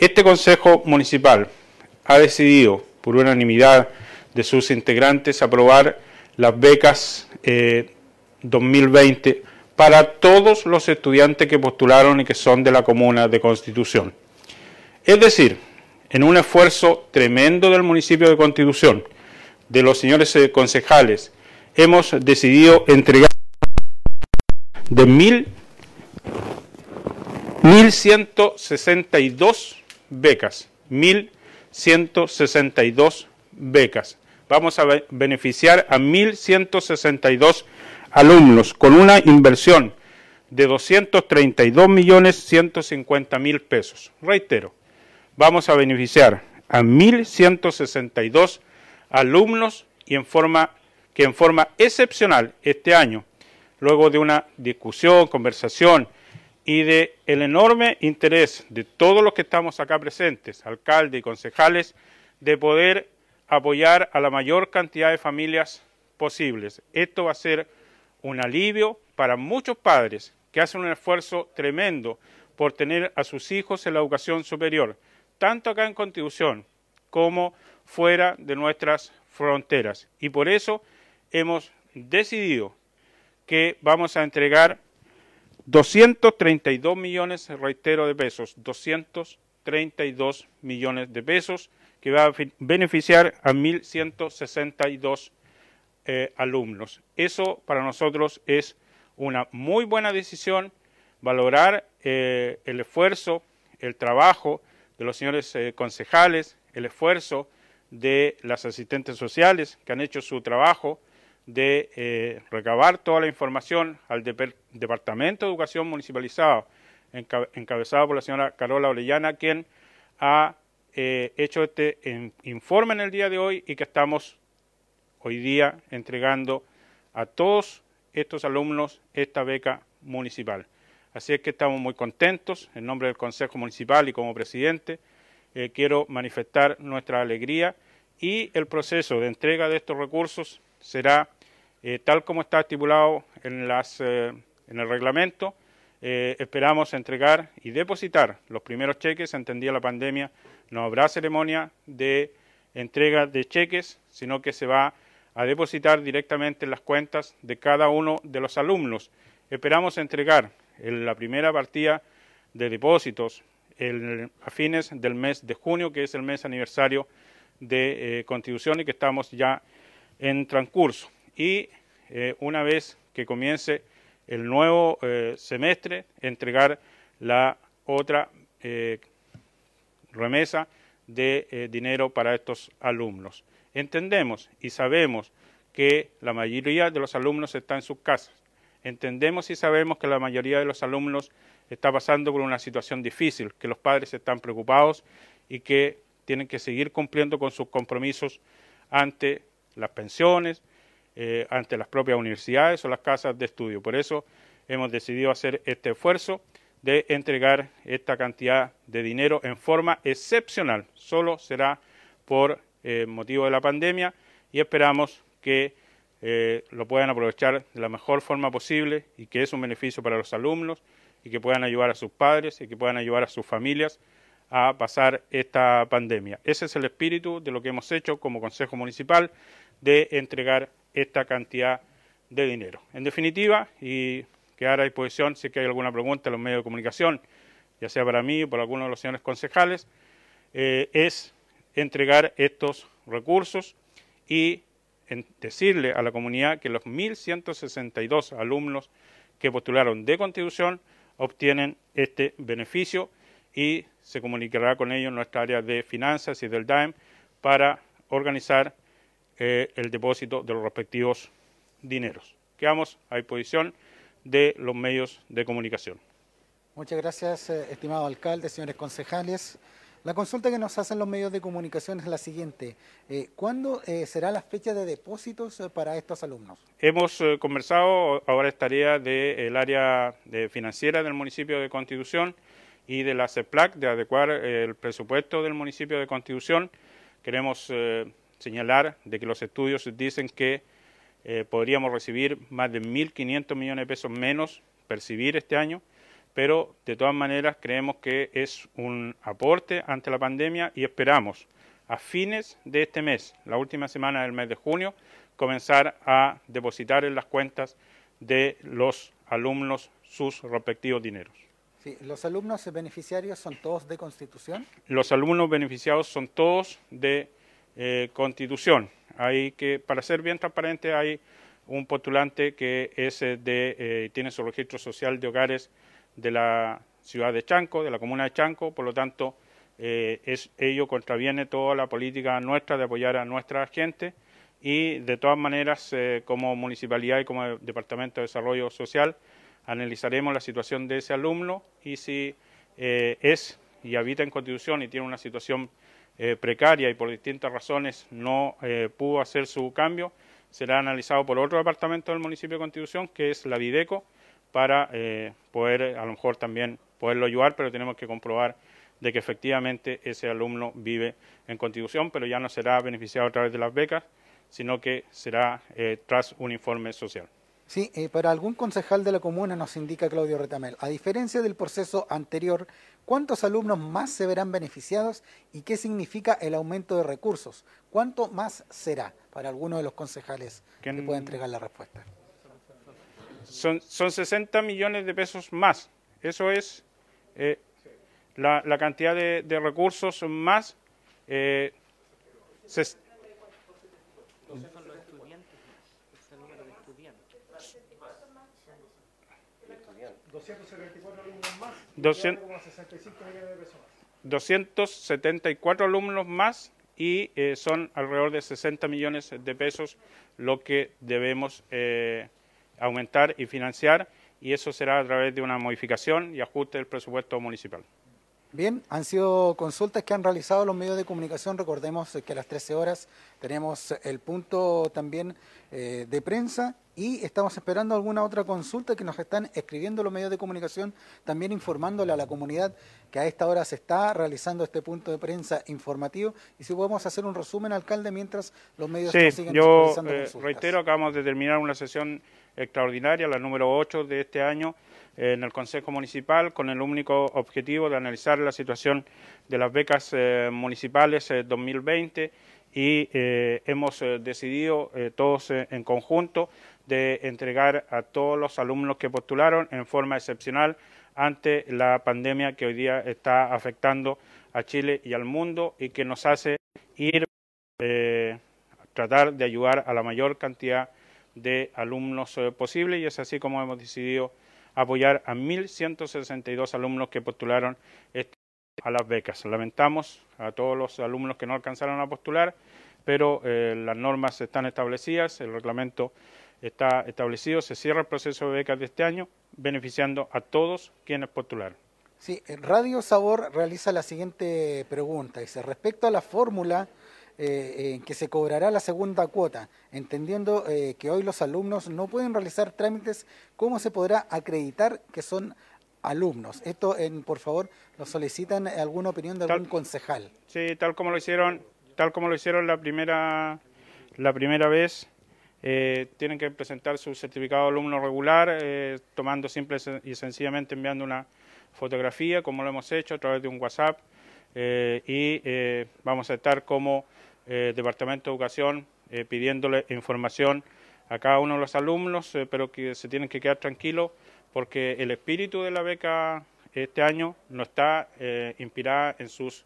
Este Consejo Municipal ha decidido, por unanimidad de sus integrantes, aprobar las becas 2020 para todos los estudiantes que postularon y que son de la comuna de Constitución. Es decir, en un esfuerzo tremendo del municipio de Constitución, de los señores eh, concejales, hemos decidido entregar de mil, 1.162 becas, 1.162 becas. Vamos a beneficiar a 1.162 alumnos con una inversión de 232 millones 150 mil pesos. Reitero, vamos a beneficiar a 1.162 alumnos y en forma, que en forma excepcional este año, luego de una discusión, conversación y de el enorme interés de todos los que estamos acá presentes, alcaldes y concejales, de poder apoyar a la mayor cantidad de familias posibles. Esto va a ser un alivio para muchos padres que hacen un esfuerzo tremendo por tener a sus hijos en la educación superior, tanto acá en Constitución como fuera de nuestras fronteras. Y por eso hemos decidido que vamos a entregar 232 millones, reitero, de pesos, 232 millones de pesos, que va a beneficiar a 1.162 eh, alumnos. Eso para nosotros es una muy buena decisión, valorar eh, el esfuerzo, el trabajo de los señores eh, concejales, el esfuerzo de las asistentes sociales que han hecho su trabajo de recabar toda la información al Departamento de Educación Municipalizado, encabezado por la señora Carola Orellana, quien ha hecho este informe en el día de hoy y que estamos hoy día entregando a todos estos alumnos esta beca municipal. Así es que estamos muy contentos, en nombre del Consejo Municipal y como presidente, eh, quiero manifestar nuestra alegría y el proceso de entrega de estos recursos será eh, tal como está estipulado en, las, eh, en el reglamento. esperamos entregar y depositar los primeros cheques, entendía la pandemia, no habrá ceremonia de entrega de cheques, sino que se va a depositar directamente en las cuentas de cada uno de los alumnos. Esperamos entregar la primera partida de depósitos a fines del mes de junio, que es el mes aniversario de eh, Constitución y que estamos ya en transcurso. Y eh, una vez que comience el nuevo eh, semestre, entregar la otra remesa de dinero para estos alumnos. Entendemos y sabemos que la mayoría de los alumnos está en sus casas. Entendemos y sabemos que la mayoría de los alumnos está pasando por una situación difícil, que los padres están preocupados y que tienen que seguir cumpliendo con sus compromisos ante las pensiones, eh, ante las propias universidades o las casas de estudio. Por eso hemos decidido hacer este esfuerzo de entregar esta cantidad de dinero en forma excepcional. Solo será por eh, motivo de la pandemia y esperamos que eh, lo puedan aprovechar de la mejor forma posible y que es un beneficio para los alumnos y que puedan ayudar a sus padres y que puedan ayudar a sus familias a pasar esta pandemia. Ese es el espíritu de lo que hemos hecho como Consejo Municipal de entregar esta cantidad de dinero. En definitiva, y quedar a disposición si que hay alguna pregunta en los medios de comunicación, ya sea para mí o por alguno de los señores concejales, eh, es entregar estos recursos y decirle a la comunidad que los 1.162 alumnos que postularon de contribución obtienen este beneficio y se comunicará con ellos nuestra área de finanzas y del DAEM para organizar eh, el depósito de los respectivos dineros. Quedamos a disposición de los medios de comunicación. Muchas gracias, eh, estimado alcalde, señores concejales. La consulta que nos hacen los medios de comunicación es la siguiente. Eh, ¿Cuándo eh, será la fecha de depósitos eh, para estos alumnos? Hemos conversado, ahora estaría del área de financiera del municipio de Constitución y de la CEPLAC de adecuar el presupuesto del municipio de Constitución. Queremos señalar de que los estudios dicen que podríamos recibir más de 1.500 millones de pesos menos percibir este año pero de todas maneras creemos que es un aporte ante la pandemia y esperamos a fines de este mes, la última semana del mes de junio, comenzar a depositar en las cuentas de los alumnos sus respectivos dineros. Sí, ¿Los alumnos beneficiarios son todos de Constitución? Los alumnos beneficiados son todos de eh, Constitución. Hay que, para ser bien transparente, hay un postulante que es eh, de, eh, tiene su registro social de hogares de la ciudad de Chanco, de la comuna de Chanco, por lo tanto, es, ello contraviene toda la política nuestra de apoyar a nuestra gente y de todas maneras, como municipalidad y como Departamento de Desarrollo Social, analizaremos la situación de ese alumno y si eh, es y habita en Constitución y tiene una situación eh, precaria y por distintas razones no eh, pudo hacer su cambio, será analizado por otro departamento del municipio de Constitución, que es la Videco, para poder a lo mejor también poderlo ayudar, pero tenemos que comprobar de que efectivamente ese alumno vive en Constitución, pero ya no será beneficiado a través de las becas, sino que será tras un informe social. Sí, eh, para algún concejal de la comuna nos indica Claudio Retamel, a diferencia del proceso anterior, ¿cuántos alumnos más se verán beneficiados y qué significa el aumento de recursos? ¿Cuánto más será para alguno de los concejales que pueda entregar la respuesta? Son, son 60 millones de pesos más. Eso es eh, la, cantidad de, recursos más. Eh, 274 alumnos más. 274 alumnos más y eh, son alrededor de 60 millones de pesos lo que debemos eh, aumentar y financiar y eso será a través de una modificación y ajuste del presupuesto municipal. Bien, han sido consultas que han realizado los medios de comunicación. Recordemos que a las 13 horas tenemos el punto también eh, de prensa y estamos esperando alguna otra consulta que nos están escribiendo los medios de comunicación, también informándole a la comunidad que a esta hora se está realizando este punto de prensa informativo. Y si podemos hacer un resumen, alcalde, mientras los medios sí, siguen yo eh, reitero, acabamos de terminar una sesión extraordinaria, la número 8 de este año, en el Consejo Municipal con el único objetivo de analizar la situación de las becas eh, municipales 2020 eh, y eh, hemos decidido todos en conjunto de entregar a todos los alumnos que postularon en forma excepcional ante la pandemia que hoy día está afectando a Chile y al mundo y que nos hace ir a tratar de ayudar a la mayor cantidad de alumnos posible y es así como hemos decidido apoyar a 1.162 alumnos que postularon este a las becas. Lamentamos a todos los alumnos que no alcanzaron a postular, pero eh, las normas están establecidas, el reglamento está establecido, se cierra el proceso de becas de este año, beneficiando a todos quienes postularon. Sí, Radio Sabor realiza la siguiente pregunta, dice, respecto a la fórmula eh, en que se cobrará la segunda cuota, entendiendo eh, que hoy los alumnos no pueden realizar trámites, ¿cómo se podrá acreditar que son alumnos? Esto, en, por favor, lo solicitan alguna opinión de algún concejal. Sí, tal como lo hicieron, tal como lo hicieron la primera, la primera vez. Eh, tienen que presentar su certificado de alumno regular, tomando simple y sencillamente enviando una fotografía, como lo hemos hecho a través de un WhatsApp, y vamos a estar como eh, Departamento de Educación eh, pidiéndole información a cada uno de los alumnos, eh, pero que se tienen que quedar tranquilos porque el espíritu de la beca este año no está inspirada en sus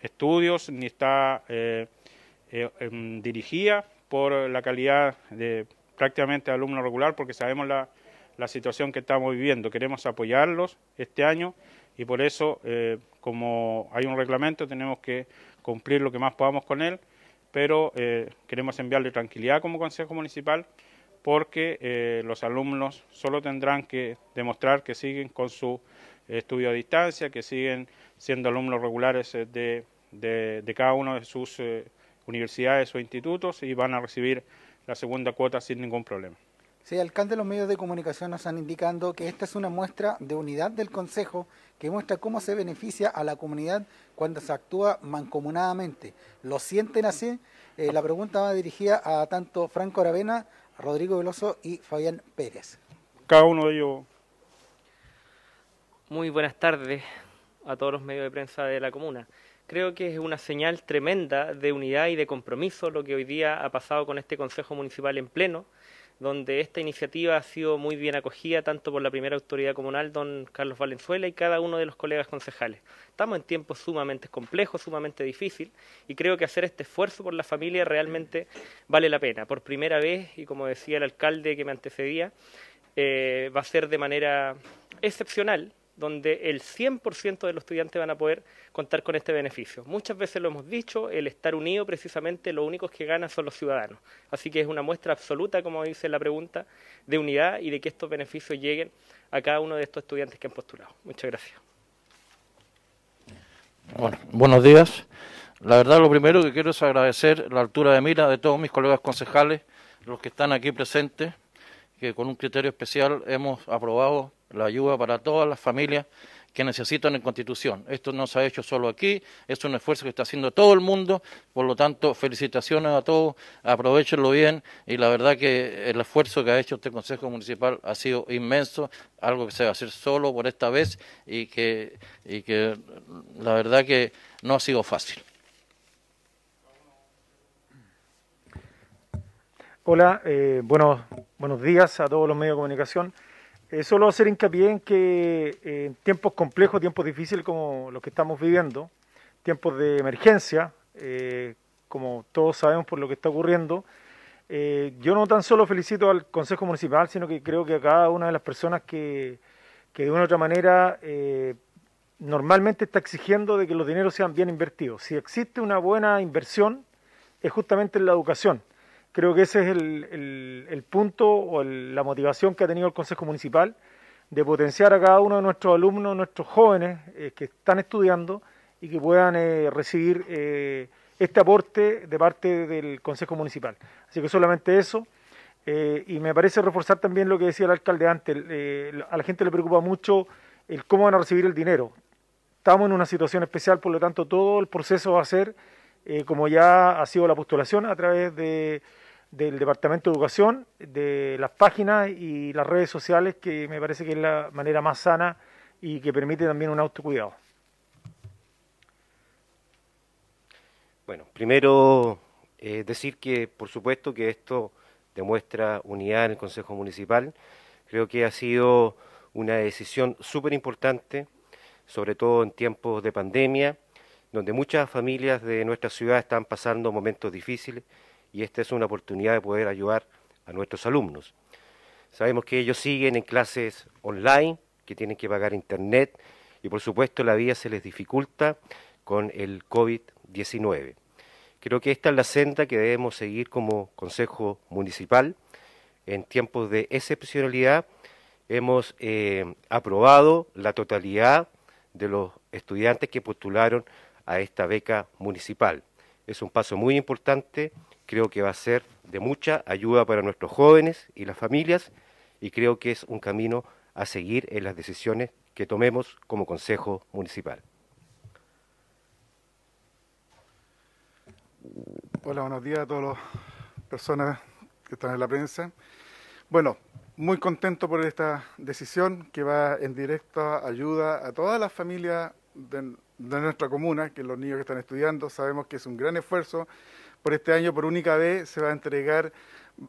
estudios ni está dirigida por la calidad de prácticamente alumno regular porque sabemos la, la situación que estamos viviendo. Queremos apoyarlos este año y por eso, como hay un reglamento, tenemos que cumplir lo que más podamos con él pero eh, queremos enviarle tranquilidad como Consejo Municipal porque eh, los alumnos solo tendrán que demostrar que siguen con su estudio a distancia, que siguen siendo alumnos regulares eh, de, de, cada uno de sus universidades o institutos y van a recibir la segunda cuota sin ningún problema. Sí, alcalde, los medios de comunicación nos están indicando que esta es una muestra de unidad del Consejo que muestra cómo se beneficia a la comunidad cuando se actúa mancomunadamente. ¿Lo sienten así? Eh, la pregunta va dirigida a tanto Franco Aravena, Rodrigo Veloso y Fabián Pérez. Cada uno de ellos Muy buenas tardes a todos los medios de prensa de la comuna. Creo que es una señal tremenda de unidad y de compromiso lo que hoy día ha pasado con este Consejo Municipal en pleno, donde esta iniciativa ha sido muy bien acogida tanto por la primera autoridad comunal, don Carlos Valenzuela, y cada uno de los colegas concejales. Estamos en tiempos sumamente complejos, sumamente difíciles, y creo que hacer este esfuerzo por la familia realmente vale la pena. Por primera vez, y como decía el alcalde que me antecedía, eh, va a ser de manera excepcional donde el 100% de los estudiantes van a poder contar con este beneficio. Muchas veces lo hemos dicho, el estar unido precisamente lo únicos que ganan son los ciudadanos. Así que es una muestra absoluta, como dice la pregunta, de unidad y de que estos beneficios lleguen a cada uno de estos estudiantes que han postulado. Muchas gracias. Bueno, buenos días. La verdad, lo primero que quiero es agradecer la altura de mira de todos mis colegas concejales, los que están aquí presentes, que con un criterio especial hemos aprobado la ayuda para todas las familias que necesitan en Constitución. Esto no se ha hecho solo aquí, es un esfuerzo que está haciendo todo el mundo, por lo tanto, felicitaciones a todos, aprovechenlo bien y la verdad que el esfuerzo que ha hecho este Consejo Municipal ha sido inmenso, algo que se va a hacer solo por esta vez y que, y que la verdad que no ha sido fácil. Hola, eh, buenos, buenos días a todos los medios de comunicación. Eh, solo hacer hincapié en que eh, en tiempos complejos, tiempos difíciles como los que estamos viviendo, tiempos de emergencia, eh, como todos sabemos por lo que está ocurriendo, yo no tan solo felicito al Consejo Municipal, sino que creo que a cada una de las personas que, que de una u otra manera normalmente está exigiendo de que los dineros sean bien invertidos. Si existe una buena inversión, es justamente en la educación. Creo que ese es el, punto o la motivación que ha tenido el Consejo Municipal de potenciar a cada uno de nuestros alumnos, nuestros jóvenes eh, que están estudiando y que puedan eh, recibir eh, este aporte de parte del Consejo Municipal. Así que solamente eso. y me parece reforzar también lo que decía el alcalde antes. a la gente le preocupa mucho el cómo van a recibir el dinero. Estamos en una situación especial, por lo tanto todo el proceso va a ser como ya ha sido la postulación a través de del Departamento de Educación, de las páginas y las redes sociales, que me parece que es la manera más sana y que permite también un autocuidado. Bueno, primero eh, decir que por supuesto que esto demuestra unidad en el Consejo Municipal. Creo que ha sido una decisión súper importante, sobre todo en tiempos de pandemia, donde muchas familias de nuestra ciudad están pasando momentos difíciles y esta es una oportunidad de poder ayudar a nuestros alumnos. Sabemos que ellos siguen en clases online, que tienen que pagar internet y por supuesto la vida se les dificulta con el COVID-19. Creo que esta es la senda que debemos seguir como Consejo Municipal. En tiempos de excepcionalidad hemos eh, aprobado la totalidad de los estudiantes que postularon a esta beca municipal. Es un paso muy importante creo que va a ser de mucha ayuda para nuestros jóvenes y las familias y creo que es un camino a seguir en las decisiones que tomemos como Consejo Municipal. Hola, buenos días a todas las personas que están en la prensa. Bueno, muy contento por esta decisión que va en directa ayuda a todas las familias de, de nuestra comuna, que los niños que están estudiando, sabemos que es un gran esfuerzo por este año, por única vez, se va a entregar,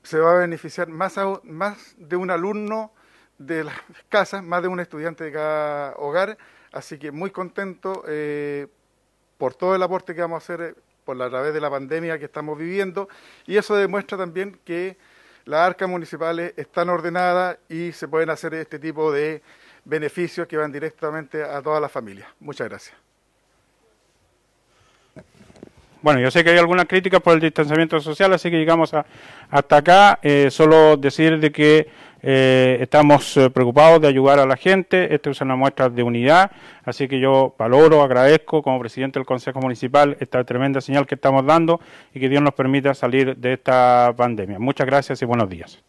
se va a beneficiar más, más de un alumno de las casas, más de un estudiante de cada hogar. Así que muy contento eh, por todo el aporte que vamos a hacer eh, por la, a través de la pandemia que estamos viviendo. Y eso demuestra también que las arcas municipales están ordenadas y se pueden hacer este tipo de beneficios que van directamente a todas las familias. Muchas gracias. Bueno, yo sé que hay alguna crítica por el distanciamiento social, así que llegamos hasta acá. Eh, solo decir de que eh, estamos eh, preocupados de ayudar a la gente. Esta es una muestra de unidad, así que yo valoro, agradezco como presidente del Consejo Municipal esta tremenda señal que estamos dando y que Dios nos permita salir de esta pandemia. Muchas gracias y buenos días.